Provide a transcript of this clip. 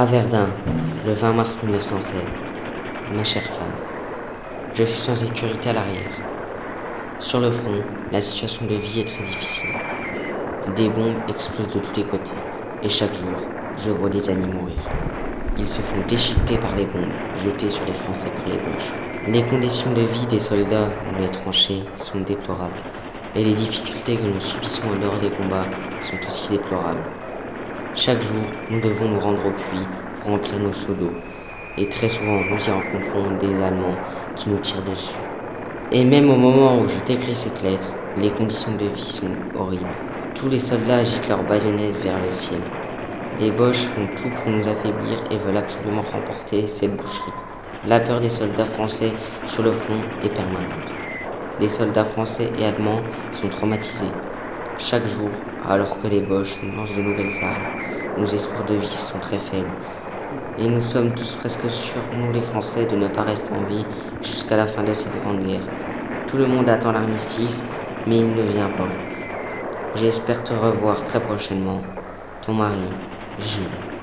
À Verdun, le 20 mars 1916. Ma chère femme, je suis sans sécurité à l'arrière. Sur le front, la situation de vie est très difficile. Des bombes explosent de tous les côtés et chaque jour, je vois des amis mourir. Ils se font déchiqueter par les bombes jetées sur les Français par les Boches. Les conditions de vie des soldats dans les tranchées sont déplorables et les difficultés que nous subissons en des combats sont aussi déplorables. Chaque jour, nous devons nous rendre au puits pour remplir nos seaux d'eau. Et très souvent, nous y rencontrons des Allemands qui nous tirent dessus. Et même au moment où je t'écris cette lettre, les conditions de vie sont horribles. Tous les soldats agitent leurs baïonnettes vers le ciel. Les Boches font tout pour nous affaiblir et veulent absolument remporter cette boucherie. La peur des soldats français sur le front est permanente. Les soldats français et allemands sont traumatisés. Chaque jour, alors que les Boches nous lancent de nouvelles armes, nos espoirs de vie sont très faibles. Et nous sommes tous presque sûrs, nous les Français, de ne pas rester en vie jusqu'à la fin de cette grande guerre. Tout le monde attend l'armistice, mais il ne vient pas. J'espère te revoir très prochainement. Ton mari, Jules.